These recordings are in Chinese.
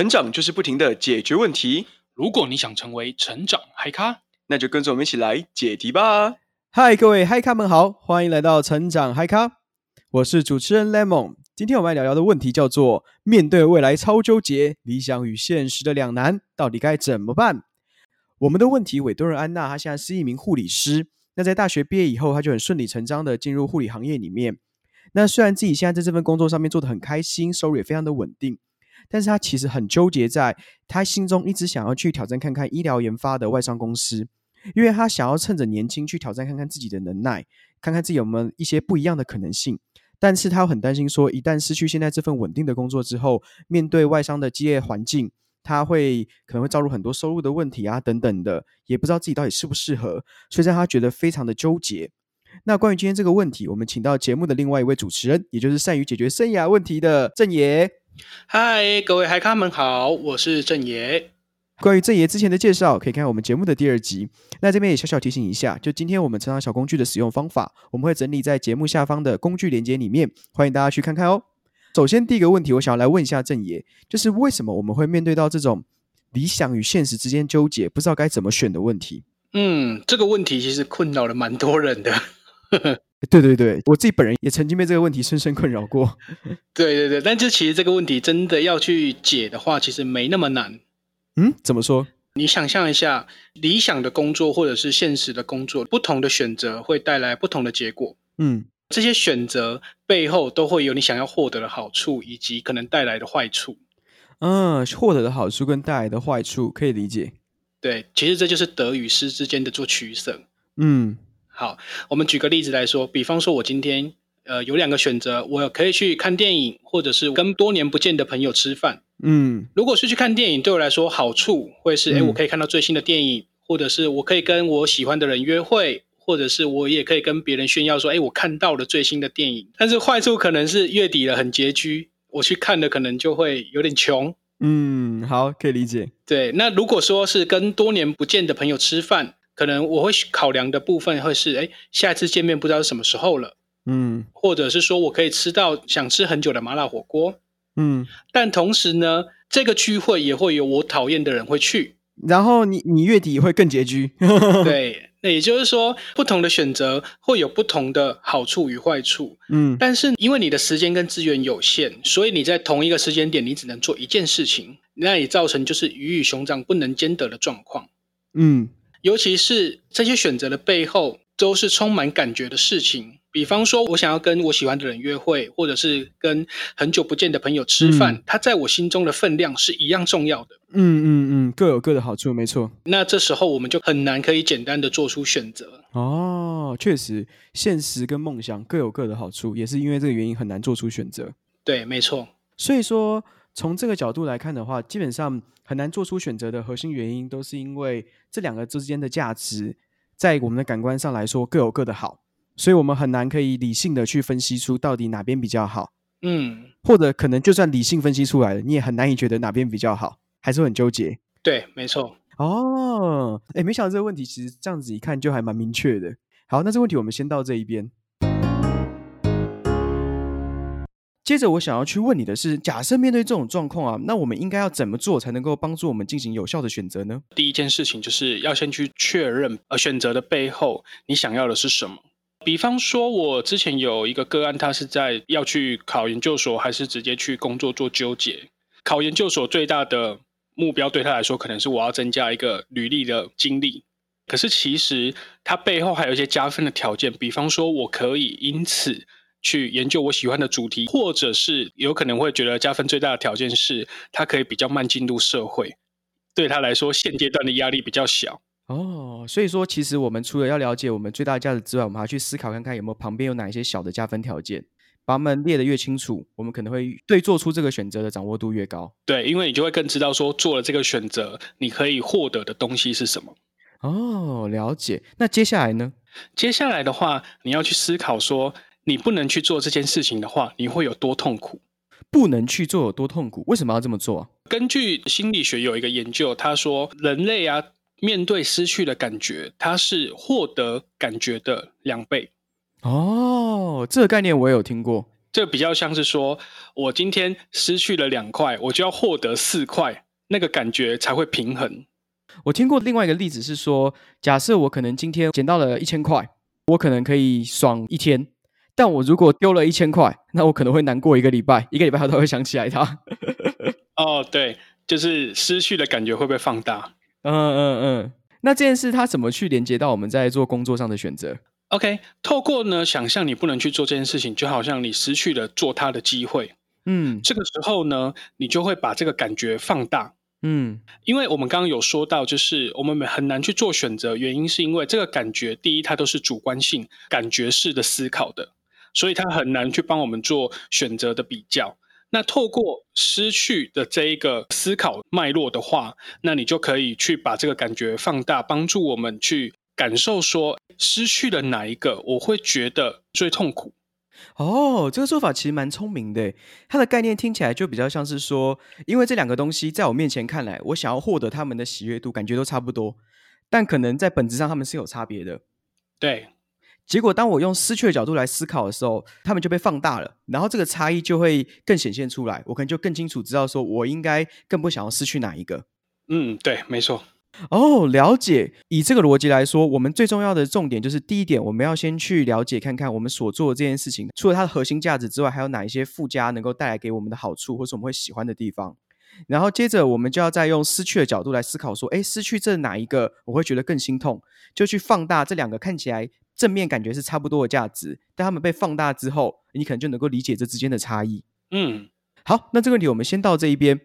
成长就是不停的解决问题。如果你想成为成长嗨咖，那就跟着我们一起来解题吧。嗨，各位嗨咖们好，欢迎来到成长嗨咖，我是主持人 Lemon。今天我们来聊聊的问题叫做：面对未来超纠结，理想与现实的两难，到底该怎么办？我们的问题委托人安娜，她现在是一名护理师。那在大学毕业以后，她就很顺理成章的进入护理行业里面。那虽然自己现在在这份工作上面做的很开心，收入也非常的稳定，但是他其实很纠结在，他心中一直想要去挑战看看医疗研发的外商公司，因为他想要趁着年轻去挑战看看自己的能耐，看看自己有没有一些不一样的可能性。但是他又很担心说，一旦失去现在这份稳定的工作之后，面对外商的激烈环境，他会可能会招入很多收入的问题啊等等的，也不知道自己到底适不适合，所以让他觉得非常的纠结。那关于今天这个问题，我们请到节目的另外一位主持人，也就是善于解决生涯问题的郑爷。嗨，各位嗨咖们好，我是郑爷。关于郑爷之前的介绍，可以看我们节目的第二集。那这边也小小提醒一下，就今天我们成长小工具的使用方法，我们会整理在节目下方的工具连接里面，欢迎大家去看看哦。首先第一个问题，我想要来问一下郑爷，就是为什么我们会面对到这种理想与现实之间纠结，不知道该怎么选的问题？嗯，这个问题其实困扰了蛮多人的。对对对，我自己本人也曾经被这个问题深深困扰过。对对对，但是其实这个问题真的要去解的话，其实没那么难。嗯，怎么说？你想象一下，理想的工作或者是现实的工作，不同的选择会带来不同的结果。嗯，这些选择背后都会有你想要获得的好处，以及可能带来的坏处。嗯，获得的好处跟带来的坏处可以理解。对，其实这就是得与失之间的做取舍。嗯。好，我们举个例子来说，比方说，我今天呃有两个选择，我可以去看电影，或者是跟多年不见的朋友吃饭。嗯，如果是去看电影，对我来说好处会是，哎、嗯，我可以看到最新的电影，或者是我可以跟我喜欢的人约会，或者是我也可以跟别人炫耀说，哎，我看到了最新的电影。但是坏处可能是月底了很拮据，我去看的可能就会有点穷。嗯，好，可以理解。对，那如果说是跟多年不见的朋友吃饭。可能我会考量的部分会是，哎，下一次见面不知道是什么时候了，嗯，或者是说我可以吃到想吃很久的麻辣火锅，嗯，但同时呢，这个聚会也会有我讨厌的人会去，然后你你月底会更拮据，对，那也就是说，不同的选择会有不同的好处与坏处，嗯，但是因为你的时间跟资源有限，所以你在同一个时间点你只能做一件事情，那也造成就是鱼与熊掌不能兼得的状况，嗯。尤其是这些选择的背后，都是充满感觉的事情。比方说，我想要跟我喜欢的人约会，或者是跟很久不见的朋友吃饭，嗯、他在我心中的分量是一样重要的。嗯嗯嗯，各有各的好处，没错。那这时候我们就很难可以简单的做出选择。哦，确实，现实跟梦想各有各的好处，也是因为这个原因很难做出选择。对，没错。所以说，从这个角度来看的话，基本上很难做出选择的核心原因，都是因为这两个之间的价值，在我们的感官上来说各有各的好，所以我们很难可以理性的去分析出到底哪边比较好。嗯，或者可能就算理性分析出来了，你也很难以觉得哪边比较好，还是很纠结。对，没错。哦，哎，没想到这个问题其实这样子一看就还蛮明确的。好，那这个问题我们先到这一边。接着我想要去问你的是，假设面对这种状况啊，那我们应该要怎么做才能够帮助我们进行有效的选择呢？第一件事情就是要先去确认，呃，选择的背后你想要的是什么。比方说，我之前有一个个案，他是在要去考研究所，还是直接去工作做纠结。考研究所最大的目标对他来说，可能是我要增加一个履历的经历。可是其实他背后还有一些加分的条件，比方说我可以因此。去研究我喜欢的主题，或者是有可能会觉得加分最大的条件是，他可以比较慢进入社会，对他来说现阶段的压力比较小。哦，所以说其实我们除了要了解我们最大的价值之外，我们还要去思考看看有没有旁边有哪一些小的加分条件，把它们列得越清楚，我们可能会对做出这个选择的掌握度越高。对，因为你就会更知道说做了这个选择，你可以获得的东西是什么。哦，了解。那接下来呢？接下来的话，你要去思考说。你不能去做这件事情的话，你会有多痛苦？不能去做有多痛苦？为什么要这么做？根据心理学有一个研究，他说人类啊，面对失去的感觉，它是获得感觉的两倍。哦，这个概念我也有听过。这比较像是说，我今天失去了两块，我就要获得四块，那个感觉才会平衡。我听过另外一个例子是说，假设我可能今天捡到了一千块，我可能可以爽一天，但我如果丢了一千块，那我可能会难过一个礼拜，一个礼拜他都会想起来他。哦，对，就是失去的感觉会不会放大。嗯嗯嗯。那这件事它怎么去连接到我们在做工作上的选择？OK，透过呢想象你不能去做这件事情，就好像你失去了做它的机会。嗯，这个时候呢，你就会把这个感觉放大。嗯，因为我们刚刚有说到，就是我们很难去做选择，原因是因为这个感觉，第一，它都是主观性、感觉式的思考的，所以它很难去帮我们做选择的比较。那透过失去的这一个思考脉络的话，那你就可以去把这个感觉放大，帮助我们去感受说，失去了哪一个，我会觉得最痛苦。哦，这个做法其实蛮聪明的。它的概念听起来就比较像是说，因为这两个东西在我面前看来，我想要获得他们的喜悦度，感觉都差不多，但可能在本质上他们是有差别的。对。结果当我用失去的角度来思考的时候，他们就被放大了，然后这个差异就会更显现出来。我可能就更清楚知道说，我应该更不想要失去哪一个。嗯，对，没错。哦，了解。以这个逻辑来说，我们最重要的重点就是第一点，我们要先去了解看看我们所做的这件事情，除了它的核心价值之外，还有哪一些附加能够带来给我们的好处，或是我们会喜欢的地方。然后接着，我们就要再用失去的角度来思考，说，诶，失去这哪一个我会觉得更心痛？就去放大这两个看起来正面感觉是差不多的价值，但他们被放大之后，你可能就能够理解这之间的差异。嗯，好，那这个问题我们先到这一边。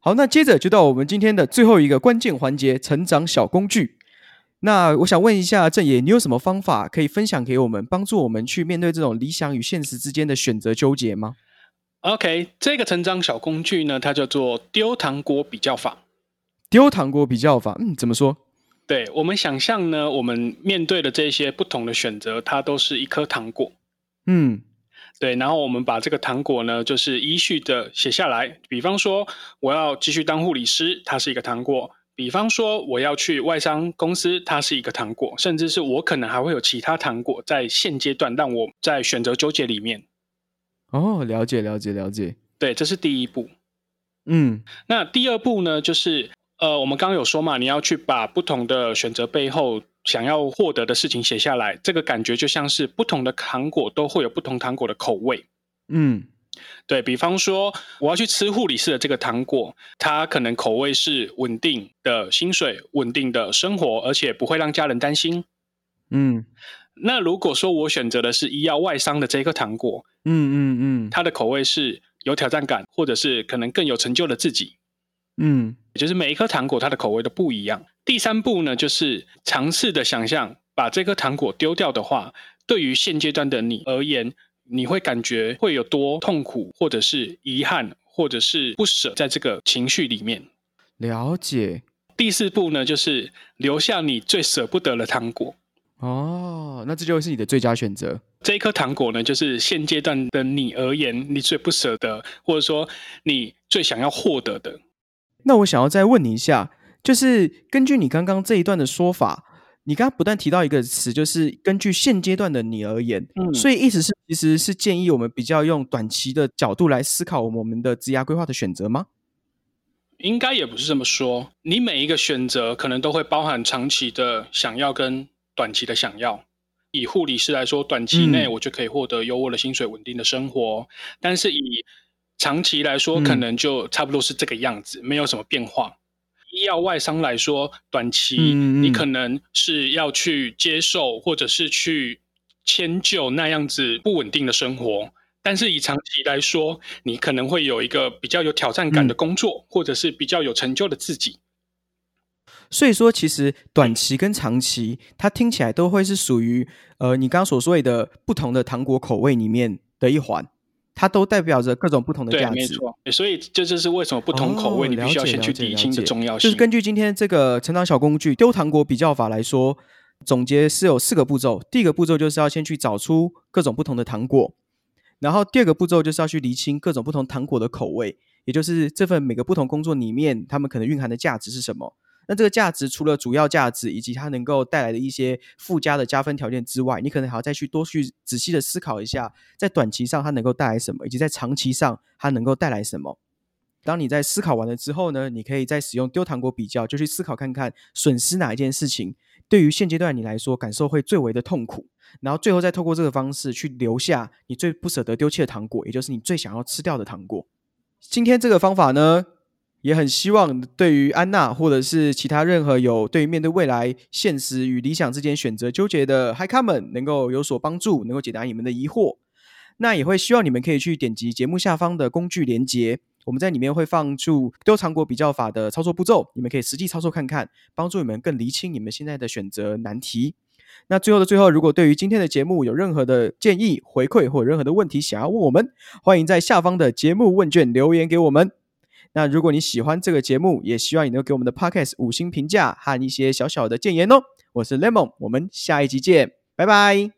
好，那接着就到我们今天的最后一个关键环节——成长小工具。那我想问一下郑爷，你有什么方法可以分享给我们，帮助我们去面对这种理想与现实之间的选择纠结吗？OK，这个成长小工具呢，它叫做丢糖果比较法。丢糖果比较法，嗯，怎么说？对，我们想象呢，我们面对的这些不同的选择，它都是一颗糖果。嗯。对，然后我们把这个糖果呢，就是依序的写下来。比方说，我要继续当护理师，它是一个糖果；比方说，我要去外商公司，它是一个糖果；甚至是我可能还会有其他糖果，在现阶段让我在选择纠结里面。哦，了解，了解，了解。对，这是第一步。嗯，那第二步呢，就是呃，我们刚刚有说嘛，你要去把不同的选择背后。想要获得的事情写下来，这个感觉就像是不同的糖果都会有不同糖果的口味。嗯，对，比方说，我要去吃护理师的这个糖果，它可能口味是稳定的薪水、稳定的生活，而且不会让家人担心。嗯，那如果说我选择的是医药外伤的这个糖果，嗯嗯嗯，它的口味是有挑战感，或者是可能更有成就的自己。嗯，也就是每一颗糖果它的口味都不一样。第三步呢，就是尝试的想象，把这颗糖果丢掉的话，对于现阶段的你而言，你会感觉会有多痛苦，或者是遗憾，或者是不舍，在这个情绪里面。了解。第四步呢，就是留下你最舍不得的糖果。哦，那这就会是你的最佳选择。这一颗糖果呢，就是现阶段的你而言，你最不舍得，或者说你最想要获得的。那我想要再问你一下。就是根据你刚刚这一段的说法，你刚刚不断提到一个词，就是根据现阶段的你而言，嗯，所以意思是其实是建议我们比较用短期的角度来思考我们的职涯规划的选择吗？应该也不是这么说，你每一个选择可能都会包含长期的想要跟短期的想要。以护理师来说，短期内我就可以获得优渥的薪水、稳定的生活，嗯，但是以长期来说，可能就差不多是这个样子，嗯，没有什么变化。医药外商来说，短期你可能是要去接受，或者是去迁就那样子不稳定的生活。但是以长期来说，你可能会有一个比较有挑战感的工作，或者是比较有成就的自己。所以说，其实短期跟长期，它听起来都会是属于呃，你刚刚所说的不同的糖果口味里面的一环。它都代表着各种不同的价值，对，没错。所以这就是为什么不同口味你必须要先去理清的重要性。就是根据今天这个成长小工具丢糖果比较法来说，总结是有四个步骤。第一个步骤就是要先去找出各种不同的糖果，然后第二个步骤就是要去厘清各种不同糖果的口味，也就是这份每个不同工作里面他们可能蕴含的价值是什么。那这个价值除了主要价值以及它能够带来的一些附加的加分条件之外，你可能还要再去多去仔细的思考一下，在短期上它能够带来什么，以及在长期上它能够带来什么。当你在思考完了之后呢，你可以再使用丢糖果比较，就去思考看看损失哪一件事情，对于现阶段你来说感受会最为的痛苦，然后最后再透过这个方式去留下你最不舍得丢弃的糖果，也就是你最想要吃掉的糖果。今天这个方法呢，也很希望对于安娜或者是其他任何有对于面对未来现实与理想之间选择纠结的嗨咖们能够有所帮助，能够解答你们的疑惑。那也会希望你们可以去点击节目下方的工具连接。我们在里面会放出丢糖果比较法的操作步骤，你们可以实际操作看看，帮助你们更厘清你们现在的选择难题。那最后的最后，如果对于今天的节目有任何的建议、回馈或任何的问题想要问我们，欢迎在下方的节目问卷留言给我们。那如果你喜欢这个节目，也希望你能给我们的 Podcast 五星评价和一些小小的建言哦。我是 Lemon，我们下一集见，拜拜。